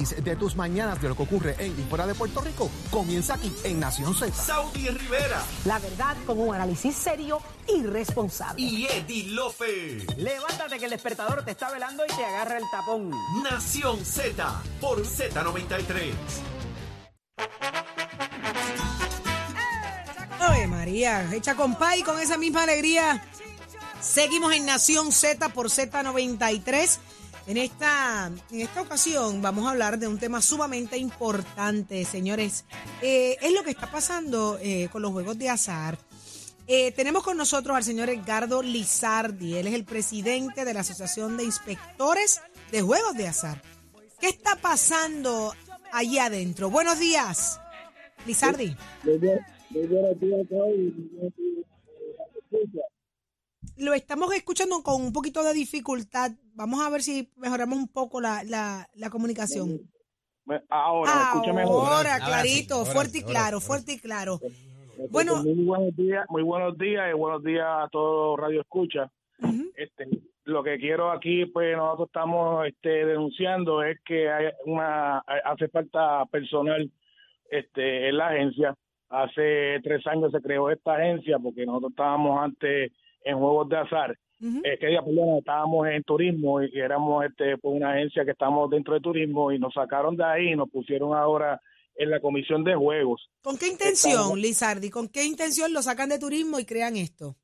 análisis de tus mañanas de lo que ocurre en y fuera de Puerto Rico comienza aquí en Nación Z. Saudi Rivera La verdad con un análisis serio y responsable. y Eddie Lofe. Levántate que el despertador te está velando y te agarra el tapón. Nación Z por Z93. Ave María, hecha con pay con esa misma alegría. Seguimos en Nación Z por Z93. En esta, en esta ocasión vamos a hablar de un tema sumamente importante, señores. Eh, es lo que está pasando eh, con los juegos de azar. Eh, tenemos con nosotros al señor Edgardo Lizardi. Él es el presidente de la Asociación de Inspectores de Juegos de Azar. ¿Qué está pasando allí adentro? Buenos días, Lizardi. Lo estamos escuchando con un poquito de dificultad. Vamos a ver si mejoramos un poco la, la, la comunicación. Ahora, me escucha mejor. Ahora, Ahora clarito, ahora fuerte y ahora claro, fuerte y claro. Este, Bueno. muy buenos días, muy buenos días y buenos días a todos Radio Escucha. Este, lo que quiero aquí, pues nosotros estamos este, denunciando es que hay una hace falta personal este, en la agencia. Hace tres años se creó esta agencia porque nosotros estábamos antes en juegos de azar. Ujú. Eh, que día, perdón, estábamos en turismo y éramos este, pues, una agencia que estamos dentro de turismo y nos sacaron de ahí y nos pusieron ahora en la comisión de juegos. ¿Con qué intención, Estamos- Lizardi? ¿Con qué intención lo sacan de turismo y crean esto?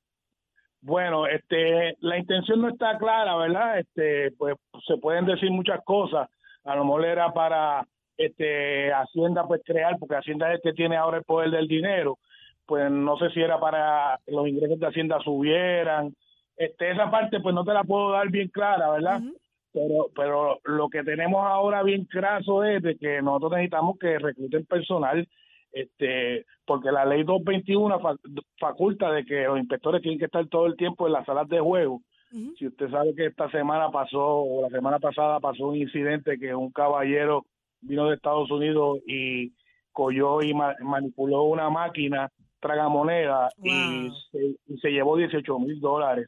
Bueno, este, la intención no está clara, ¿verdad? Este, pues se pueden decir muchas cosas. A lo mejor era para este Hacienda pues crear, porque Hacienda es el que tiene ahora el poder del dinero. Pues no sé si era para que los ingresos de Hacienda subieran. Este, esa parte pues no te la puedo dar bien clara, ¿verdad? Pero, pero lo que tenemos ahora bien craso es de que nosotros necesitamos que recluten personal, este, porque la ley 221 fa- faculta de que los inspectores tienen que estar todo el tiempo en las salas de juego. Si usted sabe que esta semana pasó, o la semana pasada pasó un incidente que un caballero vino de Estados Unidos y cogió y ma- manipuló una máquina tragamoneda y, se, y se llevó 18 mil dólares.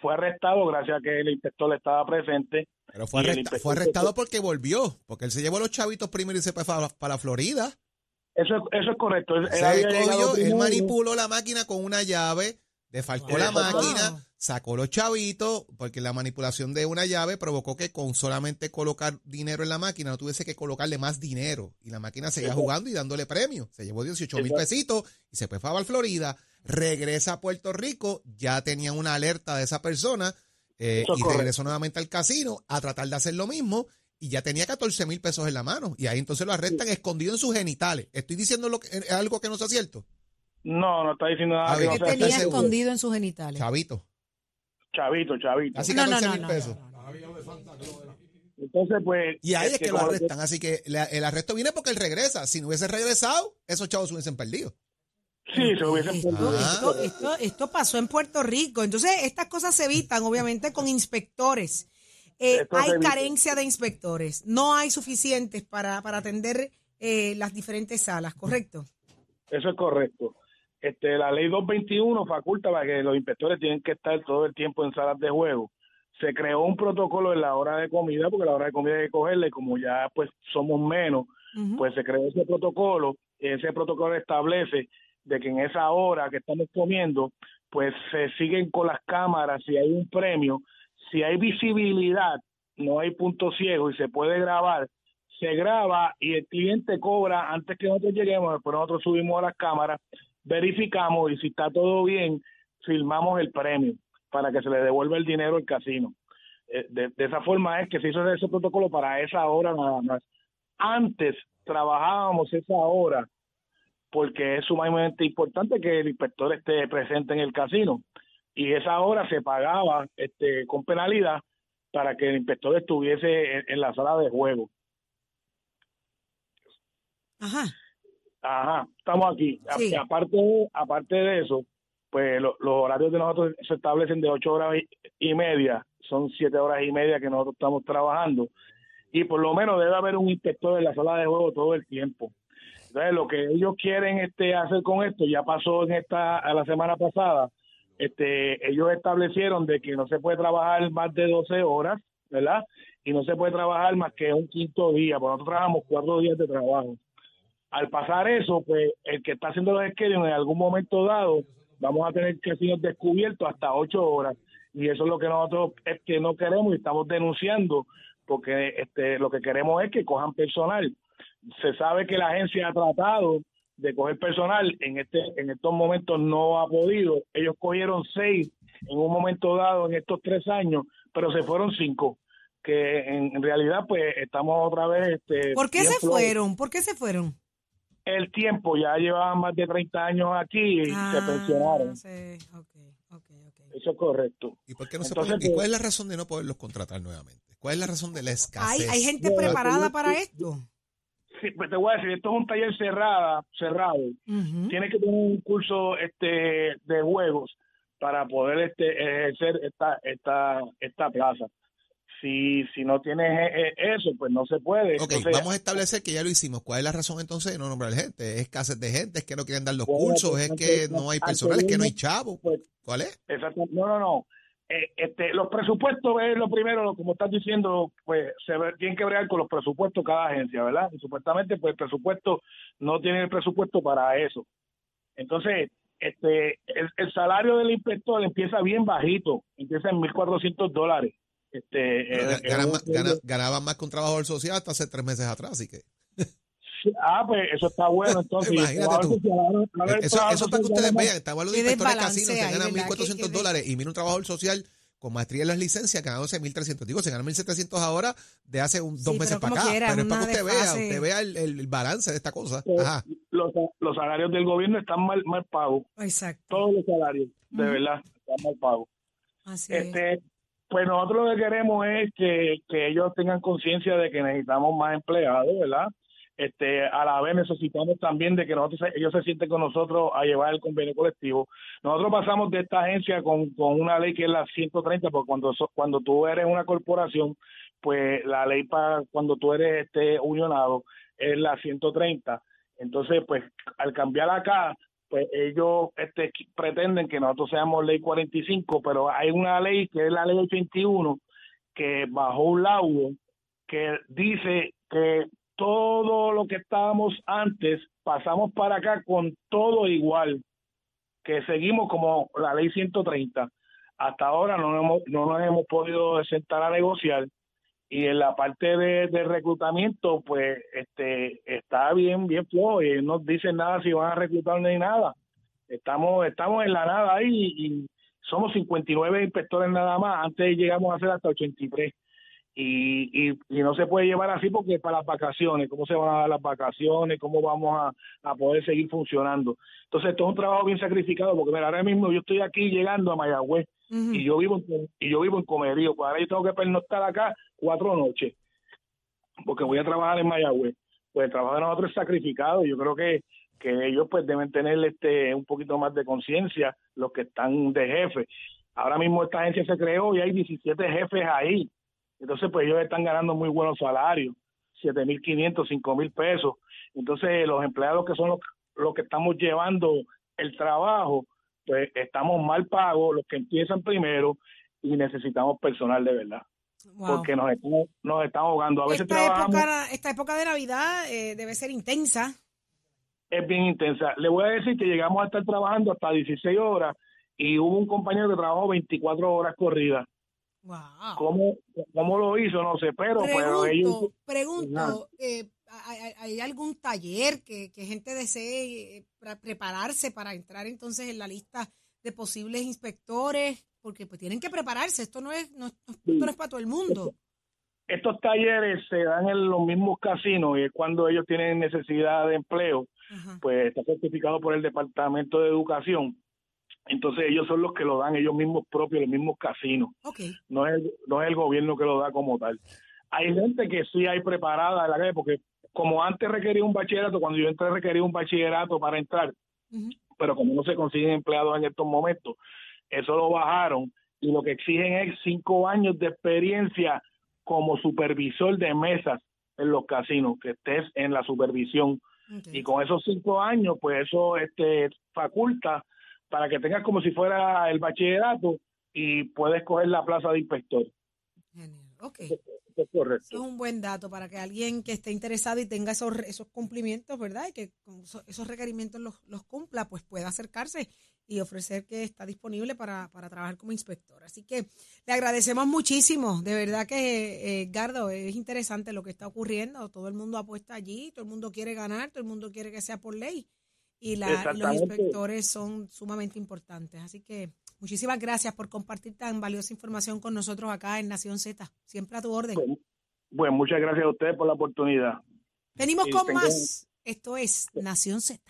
Fue arrestado gracias a que el inspector estaba presente. Pero fue, arresta- fue arrestado porque volvió, porque él se llevó a los chavitos primero y se fue para, para la Florida. Eso, es- eso es correcto. Él, él había cogió, manipuló la máquina con una llave, defalcó la máquina, sacó los chavitos, porque la manipulación de una llave provocó que con solamente colocar dinero en la máquina no tuviese que colocarle más dinero. Y la máquina seguía Exacto. jugando y dándole premio. Se llevó 18 mil pesitos y se fue para Florida. Regresa a Puerto Rico, ya tenían una alerta de esa persona eh, y correcto. regresó nuevamente al casino a tratar de hacer lo mismo y ya tenía 14 mil pesos en la mano. Y ahí entonces lo arrestan escondido en sus genitales. Estoy diciendo lo que, es algo que no sea cierto. No, no está diciendo nada. Que no ¿Qué sea tenía seguro. escondido en sus genitales? Chavito. Chavito, chavito. Así No, no, 14 no, mil no, pesos. no, no. Entonces, pues... Y ahí es que lo como arrestan. Así que la- el arresto viene porque él regresa. Si no hubiese regresado, esos chavos se hubiesen perdido. Sí, se hubiesen Esto, perdido. Ah. esto, esto, esto pasó en Puerto Rico. Entonces, estas cosas se evitan, obviamente, con inspectores. Eh, hay carencia de inspectores. No hay suficientes para, para atender eh, las diferentes salas, ¿correcto? Eso es correcto. Este, la ley 221 faculta para que los inspectores tienen que estar todo el tiempo en salas de juego. Se creó un protocolo en la hora de comida, porque la hora de comida hay que cogerla y como ya pues somos menos, pues se creó ese protocolo. Ese protocolo establece de que en esa hora que estamos comiendo, pues se siguen con las cámaras si hay un premio, si hay visibilidad, no hay punto ciego y se puede grabar, se graba y el cliente cobra antes que nosotros lleguemos, después nosotros subimos a las cámaras, verificamos y si está todo bien, firmamos el premio para que se le devuelva el dinero al casino. Eh, De, de esa forma es que se hizo ese protocolo para esa hora nada más. Antes trabajábamos esa hora porque es sumamente importante que el inspector esté presente en el casino y esa hora se pagaba este con penalidad para que el inspector estuviese en, en la sala de juego. Ajá. Ajá, estamos aquí. Sí. Aparte, de- aparte de eso, pues lo- los horarios de nosotros se establecen de ocho horas y, y media, son siete horas y media que nosotros estamos trabajando y por lo menos debe haber un inspector en la sala de juego todo el tiempo. Entonces, lo que ellos quieren este hacer con esto ya pasó en esta a la semana pasada. Este, ellos establecieron de que no se puede trabajar más de 12 horas, ¿verdad? y no se puede trabajar más que un quinto día, porque nosotros trabajamos cuatro días de trabajo. Al pasar eso, pues el que está haciendo los scheduling en algún momento dado, vamos a tener casinos descubiertos hasta ocho horas. Y eso es lo que nosotros es que no queremos y estamos denunciando, porque este lo que queremos es que cojan personal. Se sabe que la agencia ha tratado de coger personal, en este en estos momentos no ha podido. Ellos cogieron seis en un momento dado en estos tres años, pero se fueron cinco que en, en realidad pues estamos otra vez este ¿Por qué se fueron? ¿Por qué se fueron? el tiempo ya llevaban más de 30 años aquí y se pensionaron Ah, Sí, ok, ok, ok. eso es correcto ¿Y por qué no se Entonces, pueden- ¿Y pues- cuál es la razón de no poderlos contratar nuevamente? ¿Cuál es la razón de la ¿Hay, escasez? hay gente Bueno, preparada para esto? Sí, pues te voy a decir esto es un taller cerrada cerrado Ujú. tienes que tener un curso este de juegos para poder este ejercer esta esta esta plaza si si no tienes eh, eh, eso pues no se puede Ok, Entonces, vamos a establecer que ya lo hicimos. ¿Cuál es la razón entonces de no nombrar gente? ¿Es escasez de gente? ¿Es que no quieren dar los Bueno, cursos? pues, ¿Es que no hay personal? ¿Es que no hay chavo? pues, ¿Cuál es? Exacto. No, no, no. Eh, este, los presupuestos es lo primero, como estás diciendo, pues se tienen que bregar con los presupuestos cada agencia, ¿verdad? Y supuestamente, pues el presupuesto no tiene el presupuesto para eso. Entonces, este, el, el salario del inspector empieza bien bajito, empieza en 1.400 dólares. Este, Pero eh, ga- ganan eh, más- gana- ganaban más que un trabajador social hasta hace tres meses atrás, así que. Ah, pues eso está bueno. Entonces, Imagínate tú. ver- ver, Eso, eso si para que ustedes vean. Estaban los Qué inspectores de casinos, se ganan ¿verdad? 1.400 Que- que de- dólares y viene un trabajador social con maestría en las licencias ganándose 1.300. Digo, se ganan 1.700 ahora de hace un, dos Sí, meses para acá. quiera, pero es para que usted vea, usted vea el, balance de esta cosa. Ajá. los, los salarios del gobierno están mal, mal pagos. Exacto. Todos los salarios, de verdad, están mal pagos. Así es. Este, pues nosotros lo que queremos es que, que ellos tengan conciencia de que necesitamos más empleados, ¿verdad? Este, a la vez necesitamos también de que nosotros ellos se sienten con nosotros a llevar el convenio colectivo. Nosotros pasamos de esta agencia con, con una ley que es la 130, porque cuando cuando tú eres una corporación, pues la ley para cuando tú eres este unionado es la 130. Entonces, pues al cambiar acá, pues ellos este, pretenden que nosotros seamos ley 45, pero hay una ley que es la ley 81 que bajó un laudo que dice que todo lo que estábamos antes pasamos para acá con todo igual, que seguimos como la ley 130. Hasta ahora no, nos hemos, no nos hemos podido sentar a negociar y en la parte de, de reclutamiento pues este está bien bien flojo y no dicen nada si van a reclutar ni nada. Estamos estamos en la nada ahí y, y somos 59 inspectores nada más. Antes llegamos a ser hasta 83 y, y, y no se puede llevar así porque para las vacaciones, cómo se van a dar las vacaciones, cómo vamos a, a poder seguir funcionando. Entonces, esto es un trabajo bien sacrificado porque mira, ahora mismo yo estoy aquí llegando a Mayagüez y yo vivo en, y yo vivo en Comerío, pues ahora yo tengo que pernoctar acá cuatro noches porque voy a trabajar en Mayagüez. Pues el trabajo de nosotros es sacrificado y yo creo que que ellos pues deben tener este un poquito más de conciencia los que están de jefe. Ahora mismo esta agencia se creó y hay 17 jefes ahí. Entonces pues ellos están ganando muy buenos salarios, 7.500, 5.000 pesos. Entonces los empleados que son los, los que estamos llevando el trabajo, pues estamos mal pagos, los que empiezan primero y necesitamos personal de verdad, Wow. porque nos nos estamos ahogando. A veces esta, trabajamos, época, esta época de Navidad eh, debe ser intensa. es bien intensa. Le voy a decir que llegamos a estar trabajando hasta 16 horas y hubo un compañero que trabajó 24 horas corridas. Wow. ¿Cómo, cómo lo hizo? No sé, pero, pero ellos... Pregunto, pregunto, eh, ¿hay, algún taller que, que gente desee eh, para prepararse para entrar entonces en la lista de posibles inspectores? Porque pues tienen que prepararse, esto no es, no, esto no es para todo el mundo. Estos talleres se dan en los mismos casinos y es cuando ellos tienen necesidad de empleo, Ajá. pues está certificado por el Departamento de Educación. Entonces ellos son los que lo dan ellos mismos propios, los mismos casinos. No es, el- no es el gobierno que lo da como tal. Hay gente que sí hay preparada en la calle, porque como antes requería un bachillerato, cuando yo entré requería un bachillerato para entrar, pero como no se consiguen empleados en estos momentos, eso lo bajaron y lo que exigen es cinco años de experiencia como supervisor de mesas en los casinos, que estés en la supervisión. Y con esos cinco años, pues eso este, faculta para que tengas como si fuera el bachillerato y puedes coger la plaza de inspector. Genial. Ok. Es correcto. Eso es un buen dato para que alguien que esté interesado y tenga esos, esos cumplimientos, ¿verdad? Y que con esos requerimientos los, los cumpla, pues pueda acercarse y ofrecer que está disponible para, para trabajar como inspector. Así que le agradecemos muchísimo. De verdad que, eh, Gardo, es interesante lo que está ocurriendo. Todo el mundo apuesta allí, todo el mundo quiere ganar, todo el mundo quiere que sea por ley. Y, la, y los inspectores son sumamente importantes. Así que muchísimas gracias por compartir tan valiosa información con nosotros acá en Nación Z. Siempre a tu orden. Bueno, muchas gracias a ustedes por la oportunidad. Venimos con tengo- más. Esto es Nación Z.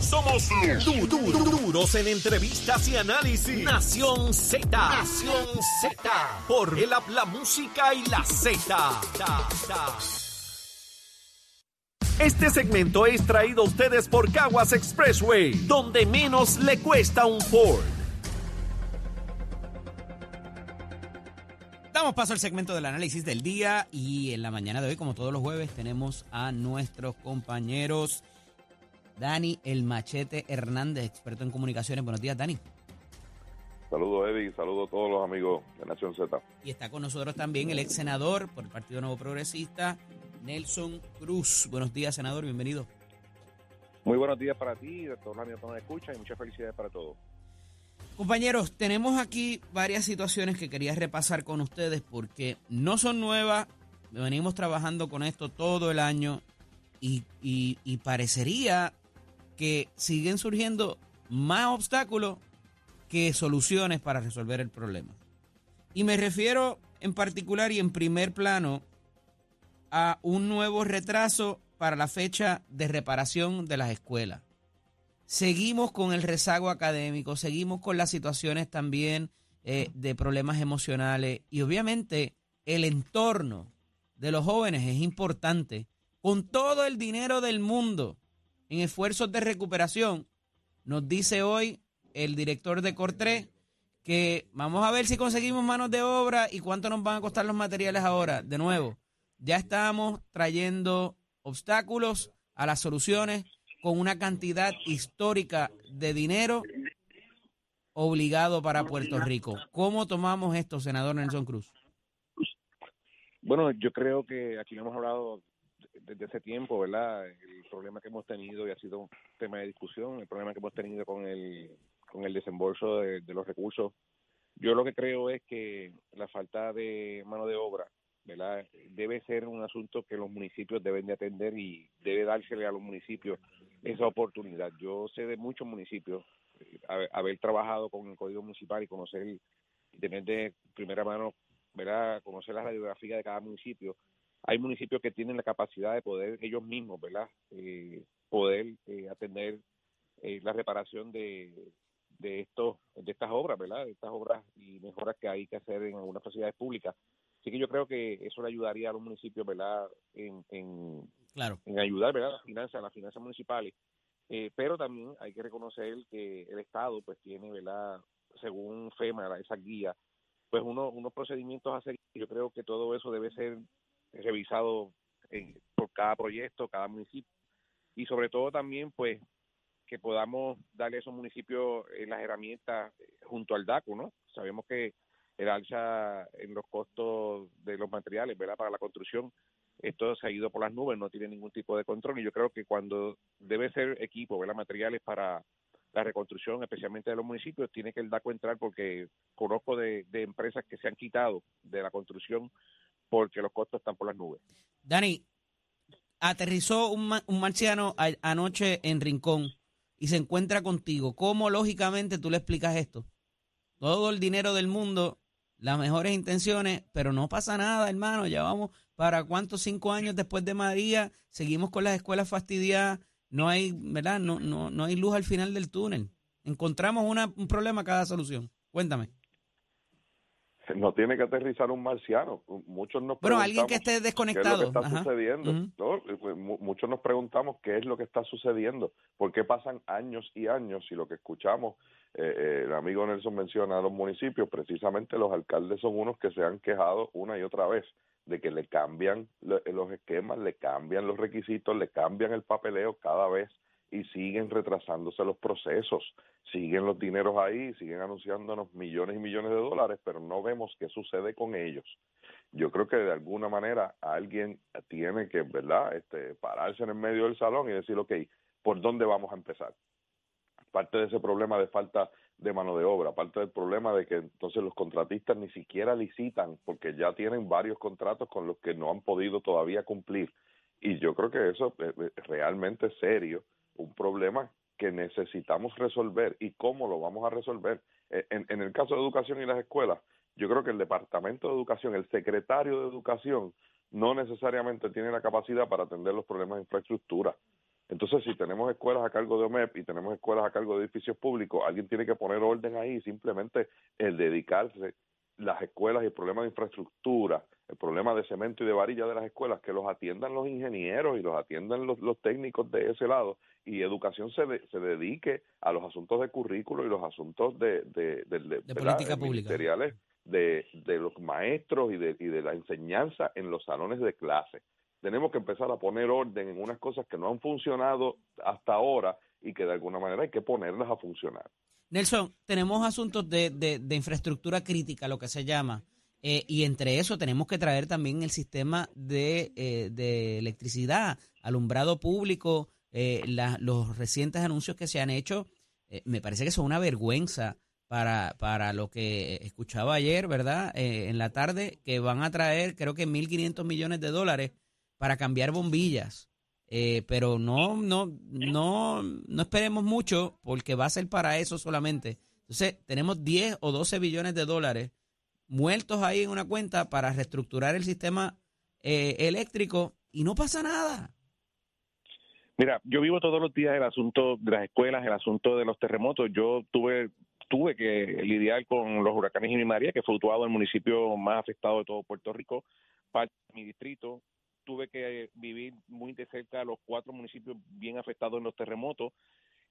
Somos du- du- du- duros en entrevistas y análisis. Nación Z. Nación Z. Por el la música y la Z. Este segmento es traído a ustedes por Caguas Expressway, donde menos le cuesta un Ford. Damos paso al segmento del análisis del día y en la mañana de hoy, como todos los jueves, tenemos a nuestros compañeros Dani El Machete Hernández, experto en comunicaciones. Buenos días, Dani. Saludos, Eddie. Saludos a todos los amigos de Nación Z. Y está con nosotros también el ex senador por el Partido Nuevo Progresista, Nelson Cruz. Buenos días, senador, bienvenido. Muy buenos días para ti, doctor Lamio, que nos escucha, y muchas felicidades para todos. Compañeros, tenemos aquí varias situaciones que quería repasar con ustedes porque no son nuevas, venimos trabajando con esto todo el año y, y- y parecería que siguen surgiendo más obstáculos que soluciones para resolver el problema. Y me refiero en particular y en primer plano a un nuevo retraso para la fecha de reparación de las escuelas seguimos con el rezago académico, seguimos con las situaciones también eh, de problemas emocionales y obviamente el entorno de los jóvenes es importante. Con todo el dinero del mundo en esfuerzos de recuperación, nos dice hoy el director de Cortré que vamos a ver si conseguimos manos de obra y cuánto nos van a costar los materiales ahora. De nuevo, ya estamos trayendo obstáculos a las soluciones con una cantidad histórica de dinero obligado para Puerto Rico. ¿Cómo tomamos esto, senador Nelson Cruz? Bueno, yo creo que aquí lo hemos hablado desde ese tiempo, ¿verdad? El problema que hemos tenido y ha sido un tema de discusión, el problema que hemos tenido con el, con el desembolso de, de los recursos. Yo lo que creo es que la falta de mano de obra, ¿verdad? Debe ser un asunto que los municipios deben de atender y debe dársele a los municipios esa oportunidad. Yo sé de muchos municipios, eh, haber, trabajado con el Código Municipal y conocer y tener de primera mano, ¿verdad? Conocer la radiografía de cada municipio. Hay municipios que tienen la capacidad de poder ellos mismos, ¿verdad? Eh, poder eh, atender eh, la reparación de, de estos de estas obras, ¿verdad? De estas obras y mejoras que hay que hacer en algunas facilidades públicas. Así que yo creo que eso le ayudaría a los municipios, ¿verdad? En, en, Claro. en ayudar, ¿verdad? Las finanzas, las finanzas municipales. Eh, pero también hay que reconocer que el Estado, pues, tiene, ¿verdad? Según FEMA, esa guía, pues, uno, unos procedimientos a seguir. Yo creo que todo eso debe ser revisado en- por cada proyecto, cada municipio. Y sobre todo también, pues, que podamos darle a esos municipios eh, las herramientas eh, junto al DACO, ¿no? Sabemos que el alza en los costos de los materiales, ¿verdad? Para la construcción, esto se ha ido por las nubes, no tiene ningún tipo de control y yo creo que cuando debe ser equipo, ¿verdad? Materiales para la reconstrucción, especialmente de los municipios, tiene que el DACO entrar porque conozco de, empresas que se han quitado de la construcción porque los costos están por las nubes. Dani, aterrizó un, un marciano anoche en Rincón y se encuentra contigo. ¿Cómo lógicamente tú le explicas esto? Todo el dinero del mundo, las mejores intenciones, pero no pasa nada, hermano. Ya vamos para cuántos cinco años después de María, seguimos con las escuelas fastidiadas, no hay, ¿verdad? No, no, no hay luz al final del túnel. Encontramos una- un problema cada solución. Cuéntame. No tiene que aterrizar un marciano. Muchos nos Bueno, alguien que preguntamos esté desconectado. ¿Qué es lo que está Ajá. sucediendo? ¿no? Pues, mu- Muchos nos preguntamos qué es lo que está sucediendo, por qué pasan años y años y lo que escuchamos, eh, eh, el amigo Nelson menciona a los municipios, precisamente los alcaldes son unos que se han quejado una y otra vez de que le cambian lo- los esquemas, le cambian los requisitos, le cambian el papeleo cada vez y siguen retrasándose los procesos, siguen los dineros ahí, siguen anunciándonos millones y millones de dólares, pero no vemos qué sucede con ellos. Yo creo que de alguna manera alguien tiene que, ¿verdad?, este, pararse en el medio del salón y decir, ok, ¿por dónde vamos a empezar? Parte de ese problema de falta de mano de obra, parte del problema de que entonces los contratistas ni siquiera licitan porque ya tienen varios contratos con los que no han podido todavía cumplir. Y yo creo que eso es realmente serio un problema que necesitamos resolver y cómo lo vamos a resolver. E, en, en, el caso de educación y las escuelas, yo creo que el Departamento de Educación, el secretario de Educación, no necesariamente tiene la capacidad para atender los problemas de infraestructura. Entonces, si tenemos escuelas a cargo de OMEP y tenemos escuelas a cargo de edificios públicos, alguien tiene que poner orden ahí simplemente el dedicarse las escuelas y el problema de infraestructura, el problema de cemento y de varilla de las escuelas, que los atiendan los ingenieros y los atiendan los, los técnicos de ese lado y educación se, se dedique a los asuntos de currículo y los asuntos de, de, de, política pública. De, de los maestros y de, y de la enseñanza en los salones de clase. Tenemos que empezar a poner orden en unas cosas que no han funcionado hasta ahora y que de alguna manera hay que ponerlas a funcionar. Nelson, tenemos asuntos de, de, infraestructura crítica, lo que se llama, eh, y entre eso tenemos que traer también el sistema de, eh, de electricidad, alumbrado público, eh, los recientes anuncios que se han hecho, me parece que son una vergüenza para, para lo que escuchaba ayer, ¿verdad? en la tarde, que van a traer creo que 1.500 millones de dólares para cambiar bombillas. Eh, pero no, no, no, no esperemos mucho porque va a ser para eso solamente. Entonces, tenemos 10 o 12 billones de dólares muertos ahí en una cuenta para reestructurar el sistema eh, eléctrico y no pasa nada. Mira, yo vivo todos los días el asunto de las escuelas, el asunto de los terremotos. Yo tuve tuve que lidiar con los huracanes y María, que fue el municipio más afectado de todo Puerto Rico, parte de mi distrito tuve que vivir muy de cerca los cuatro municipios bien afectados en los terremotos,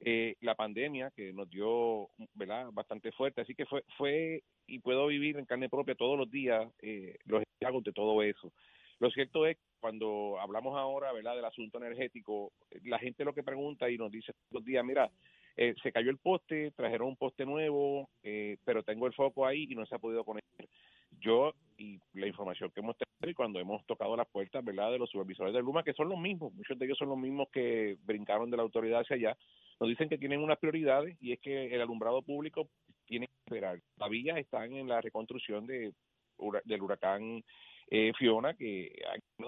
eh, la pandemia que nos dio ¿verdad? bastante fuerte, así que fue, fue y puedo vivir en carne propia todos los días eh, los estragos de todo eso. Lo cierto es cuando hablamos ahora ¿verdad? del asunto energético, la gente lo que pregunta y nos dice todos los días, mira, eh, se cayó el poste, trajeron un poste nuevo, eh, pero tengo el foco ahí y no se ha podido conectar. Yo y la información que hemos tenido y cuando hemos tocado las puertas, ¿verdad?, de los supervisores de Luma, que son los mismos, muchos de ellos son los mismos que brincaron de la autoridad hacia allá, nos dicen que tienen unas prioridades y es que el alumbrado público tiene que esperar. Todavía están en la reconstrucción de, del huracán eh, Fiona, que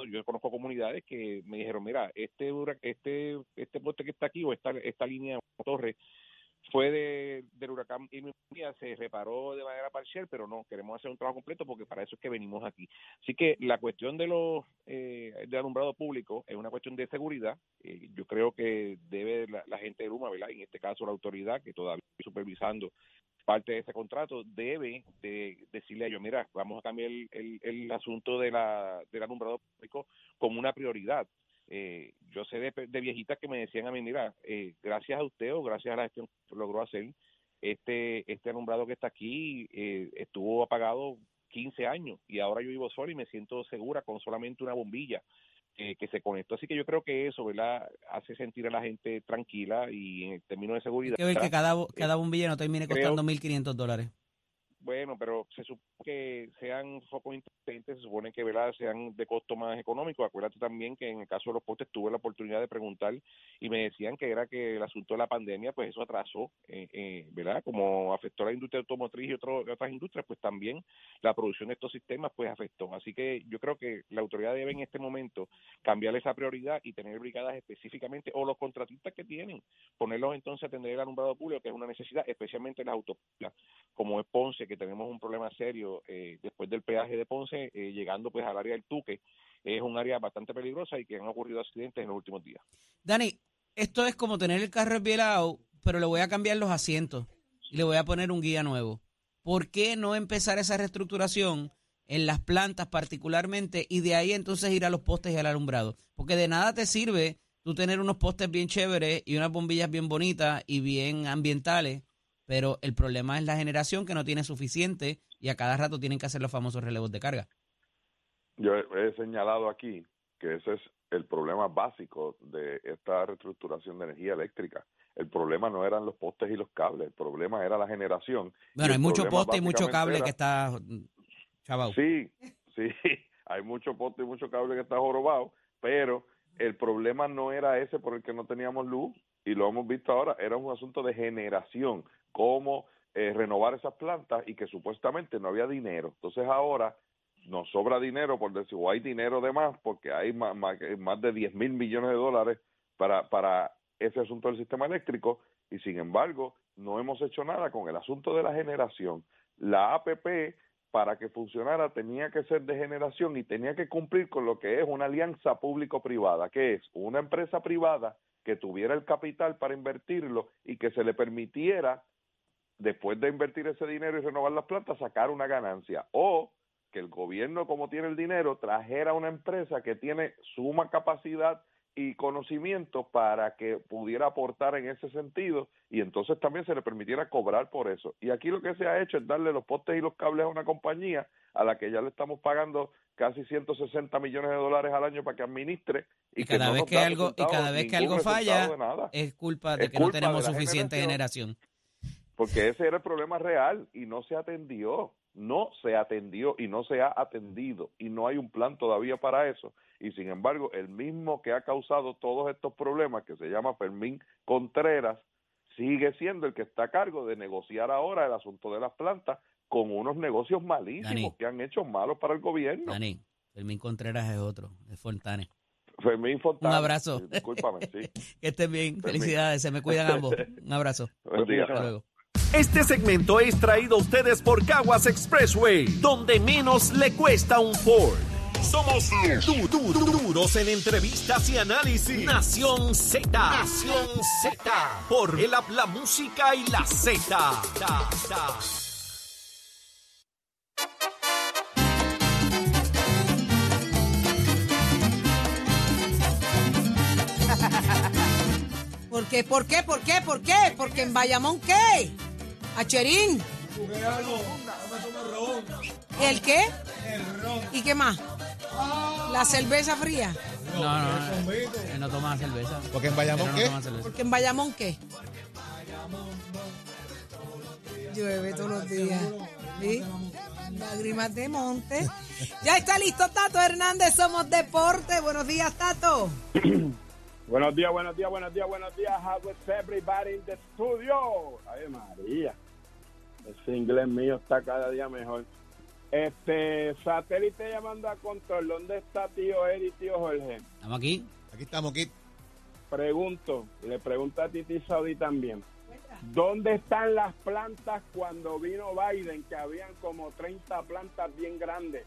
yo conozco comunidades que me dijeron, mira, este este este poste que está aquí o esta, esta línea torre fue de, del huracán Irma, se reparó de manera parcial, pero no, queremos hacer un trabajo completo porque para eso es que venimos aquí. Así que la cuestión de los eh, de alumbrado público es una cuestión de seguridad. Eh, yo creo que debe la, gente de Luma, ¿verdad? En este caso la autoridad que todavía está supervisando parte de ese contrato debe de decirle a ellos, mira, vamos a cambiar el, el, asunto de la, del alumbrado público como una prioridad. Eh, yo sé de, de, viejitas que me decían a mí, mira, eh, gracias a usted o gracias a la gestión que logró hacer, este, este alumbrado que está aquí eh, estuvo apagado 15 años y ahora yo vivo solo y me siento segura con solamente una bombilla que se conectó. Así que yo creo que eso, ¿verdad? Hace sentir a la gente tranquila y en términos de seguridad. Hay que ver que cada, cada bombilla no termine costando 1.500 dólares. Bueno, pero se supone que sean focos inteligentes, se supone que ¿verdad? sean de costo más económico. Acuérdate también que en el caso de los postes tuve la oportunidad de preguntar y me decían que era que el asunto de la pandemia, pues eso atrasó, eh, eh, ¿verdad? Como afectó a la industria automotriz y otras industrias, pues también la producción de estos sistemas pues afectó. Así que yo creo que la autoridad debe en este momento cambiar esa prioridad y tener brigadas específicamente, o los contratistas que tienen, ponerlos entonces a atender el alumbrado público, que es una necesidad, especialmente en las autopistas, como es Ponce, que tenemos un problema serio eh, después del peaje de Ponce, eh, llegando pues al área del Tuque. Es un área bastante peligrosa y que han ocurrido accidentes en los últimos días. Dani, esto es como tener el carro esbielado, pero le voy a cambiar los asientos y le voy a poner un guía nuevo. ¿Por qué no empezar esa reestructuración en las plantas particularmente y de ahí entonces ir a los postes y al alumbrado? Porque de nada te sirve tú tener unos postes bien chéveres y unas bombillas bien bonitas y bien ambientales pero el problema es la generación que no tiene suficiente y a cada rato tienen que hacer los famosos relevos de carga. Yo he señalado aquí que ese es el problema básico de esta reestructuración de energía eléctrica. El problema no eran los postes y los cables, el problema era la generación. Bueno, hay mucho poste y mucho cable que está chavado. Sí, sí, hay mucho poste y mucho cable que está jorobado, pero el problema no era ese por el que no teníamos luz, y lo hemos visto ahora, era un asunto de generación, cómo eh, renovar esas plantas y que supuestamente no había dinero. Entonces ahora nos sobra dinero, por decir, o hay dinero de más, porque hay más, más, de 10 mil millones de dólares para, para ese asunto del sistema eléctrico, y sin embargo no hemos hecho nada con el asunto de la generación. La APP para que funcionara tenía que ser de generación y tenía que cumplir con lo que es una alianza público-privada, que es una empresa privada que tuviera el capital para invertirlo y que se le permitiera, después de invertir ese dinero y renovar las plantas, sacar una ganancia. O que el gobierno, como tiene el dinero, trajera una empresa que tiene suma capacidad y conocimiento para que pudiera aportar en ese sentido y entonces también se le permitiera cobrar por eso. Y aquí lo que se ha hecho es darle los postes y los cables a una compañía a la que ya le estamos pagando casi 160 millones de dólares al año para que administre y, cada vez que algo y cada vez que algo falla es culpa de que no tenemos suficiente generación. Porque ese era el problema real y no se atendió, no se atendió y no se ha atendido. Y no hay un plan todavía para eso. Y sin embargo el mismo que ha causado todos estos problemas, que se llama Fermín Contreras, sigue siendo el que está a cargo de negociar ahora el asunto de las plantas con unos negocios malísimos que han hecho malos para el gobierno. Dani, Fermín Contreras es otro, es Fontane. Fermín Fontane. Un abrazo. Discúlpame, sí. que estén bien. Felicidades, se me cuidan ambos. Un abrazo. Buen día. Hasta luego. Este segmento es traído a ustedes por Caguas Expressway, donde menos le cuesta un Ford. Somos du du duros en entrevistas y análisis. Nación Z. Nación Z. Por el la música y la Z. ¿Por qué? ¿Por qué? ¿Por qué? ¿Por qué? Porque en Bayamón, ¿qué? Acherín. ¿El qué? El ron. ¿Y qué más? La cerveza fría. No, no, no. Él no toma cerveza. Porque en Bayamón, no ¿qué? Porque en Bayamón, ¿qué? Llueve todos los días. ¿Sí? Lágrimas de monte. Ya está listo Tato Hernández, somos deporte. Buenos días, Tato. Buenos días, buenos días, buenos días, buenos días. How is everybody in the studio? Ay, María. Ese inglés mío está cada día mejor. Este, satélite llamando a control. ¿Dónde está tío Eri y tío Jorge? Estamos aquí. Aquí estamos, aquí. Pregunto, le pregunto a Titi Saudi también. ¿Dónde están las plantas cuando vino Biden, que habían como 30 plantas bien grandes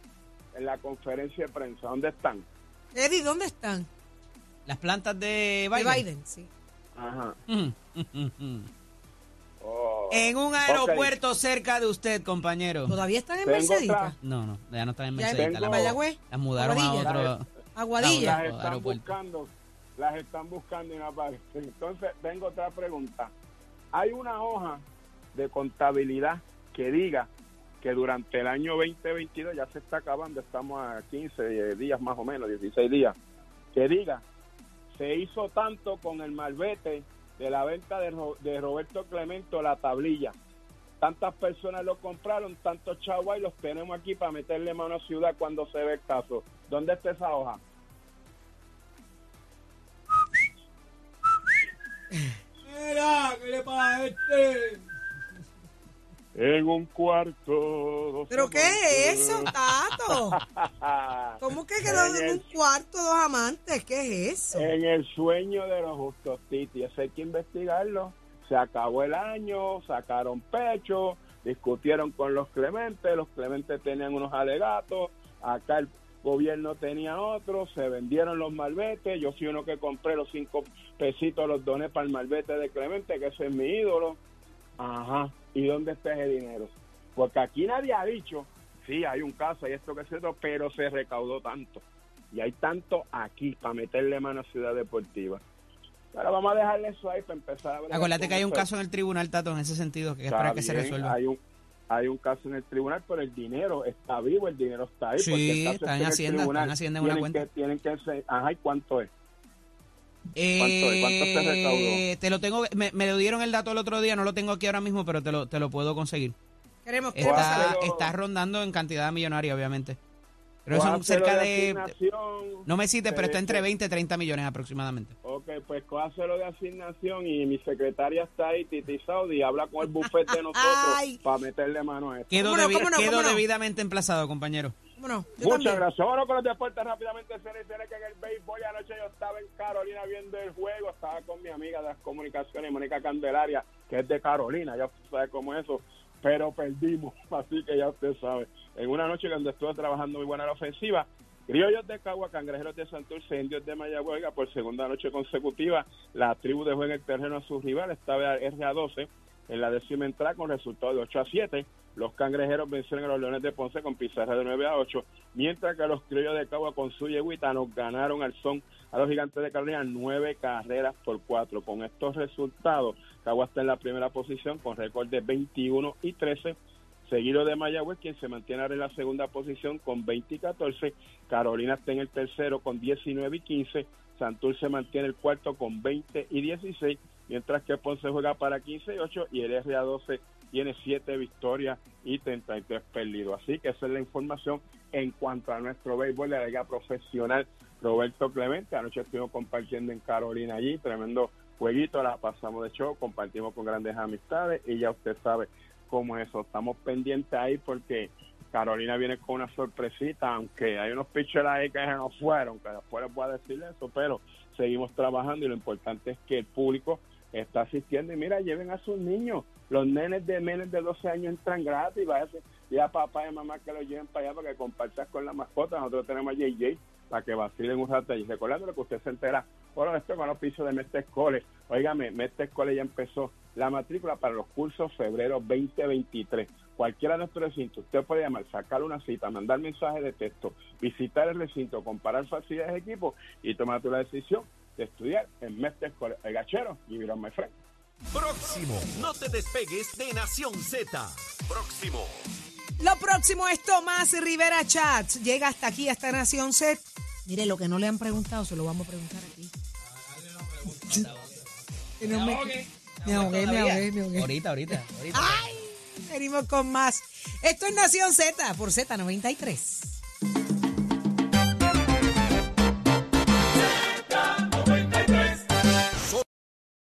en la conferencia de prensa? ¿Dónde están? Eddie, ¿dónde están? Las plantas de De Biden. Sí. Ajá. Oh. en un aeropuerto cerca de usted, compañero. ¿Todavía están en Mercedita? No, no, ya no están en Mercedita. Las, Mayagüez, las mudaron a Aguadilla. otro. Aguadilla. Las están aeropuerto. buscando, las están buscando y no aparecen. Entonces, tengo otra pregunta. Hay una hoja de contabilidad que diga que durante el año 2022, ya se está acabando, estamos a 15 días más o menos, 16 días, que diga, se hizo tanto con el malvete de la venta de, Ro- de Roberto Clemento, la tablilla. Tantas personas lo compraron, tantos chavos y los tenemos aquí para meterle mano a ciudad cuando se ve el caso. ¿Dónde está esa hoja? Mira, ¿qué le pasa a este? En un cuarto. dos ¿Pero qué es eso, Tato? ¿Cómo que quedó En en un cuarto dos amantes? ¿Qué es eso? En el sueño de los justos, Titi. Eso hay que investigarlo. Se acabó el año, sacaron pecho, discutieron con los clementes, los clementes tenían unos alegatos, acá el gobierno tenía otros, se vendieron los malbetes, yo fui uno que compré los cinco pesitos, los doné para el malvete de Clemente, que ese es mi ídolo. Ajá, ¿y dónde está ese dinero? Porque aquí nadie ha dicho, sí, hay un caso, hay esto que es otro, pero se recaudó tanto. Y hay tanto aquí para meterle mano a Ciudad Deportiva. Pero vamos a dejarle eso ahí para empezar a bregar Acuérdate que hay un caso en el tribunal, Tato, en ese sentido, que es para que se resuelva. Hay un, hay un caso en el tribunal, pero el dinero está vivo, el dinero está ahí. Sí, porque el caso está en Hacienda, tribunal, está en Hacienda en una cuenta. Que, tienen que ser, ajá, ¿y cuánto es? Eh, ¿Cuánto se recaudó? Te lo tengo, me, me lo dieron el dato el otro día, no lo tengo aquí ahora mismo, pero te lo, te lo puedo conseguir. Queremos que Está, está rondando en cantidad millonaria, obviamente. Pero son cerca de... asignación, No me cites, pero está entre este, 20 y 30 millones aproximadamente. Ok, pues cójaselo de asignación y mi secretaria está ahí, Titi Saudi, habla con el buffet de nosotros para meterle mano a esto. Quedo, ¿Cómo no, debi- cómo no, quedo cómo no? debidamente emplazado, compañero. ¿Cómo no? Yo Muchas también. gracias. Bueno, con los deportes rápidamente se le tiene que en el béisbol anoche yo estaba en Carolina viendo el juego, estaba con mi amiga de las comunicaciones, Mónica Candelaria, que es de Carolina, ya usted sabe cómo es eso, pero perdimos, así que ya usted sabe. En una noche donde estuve trabajando muy buena la ofensiva, Criollos de Cagua, Cangrejeros de Santurce, Indios de Mayagüez, por segunda noche consecutiva, la tribu dejó en el terreno a sus rivales, estaba RA12 en la décima entrada con resultado de 8 a 7. Los cangrejeros vencieron a los Leones de Ponce con pizarra de 9 a 8, mientras que los criollos de Cagua con su yeguita nos ganaron al son a los gigantes de Carolina nueve carreras por cuatro. Con estos resultados, Cagua está en la primera posición con récord de 21 y 13, seguido de Mayagüez, quien se mantiene ahora en la segunda posición con 20 y 14. Carolina está en el tercero con 19 y 15. Santur se mantiene el cuarto con 20 y 16, mientras que Ponce juega para 15 y 8 y el RA12 tiene 7 victorias y 33 perdidos. Así que esa es la información en cuanto a nuestro béisbol de la liga profesional. Roberto Clemente, anoche estuvimos compartiendo en Carolina allí, tremendo jueguito, la pasamos de show, compartimos con grandes amistades y ya usted sabe cómo es eso. Estamos pendientes ahí porque Carolina viene con una sorpresita, aunque hay unos pitchers ahí que nos fueron, que después les voy a decir eso, pero seguimos trabajando y lo importante es que el público está asistiendo y mira, lleven a sus niños. Los nenes de menos de 12 años entran gratis, váyase y a papá y mamá que lo lleven para allá para que compartas con la mascota. Nosotros tenemos a JJ para que vacilen un rato allí. Recordando que usted se entera, bueno, esto con los pisos de Mestre Cole. Óigame, Mestre Cole ya empezó la matrícula para los cursos febrero 2023. Cualquiera de nuestros recintos, usted puede llamar, sacar una cita, mandar mensaje de texto, visitar el recinto, comparar facilidades de equipo y tomar la decisión de estudiar en Mestre. El gachero, y on my friend. Próximo. No te despegues de Nación Z. Próximo. Lo próximo es Tomás Rivera Chats. Llega hasta aquí, hasta Nación Set. Mire, lo que no le han preguntado, se lo vamos a preguntar aquí. Me- Me ahogué, me ahogué, me ahogué. Ahorita, ahorita, ahorita. Ay, venimos con más. Esto es Nación Z por Z93.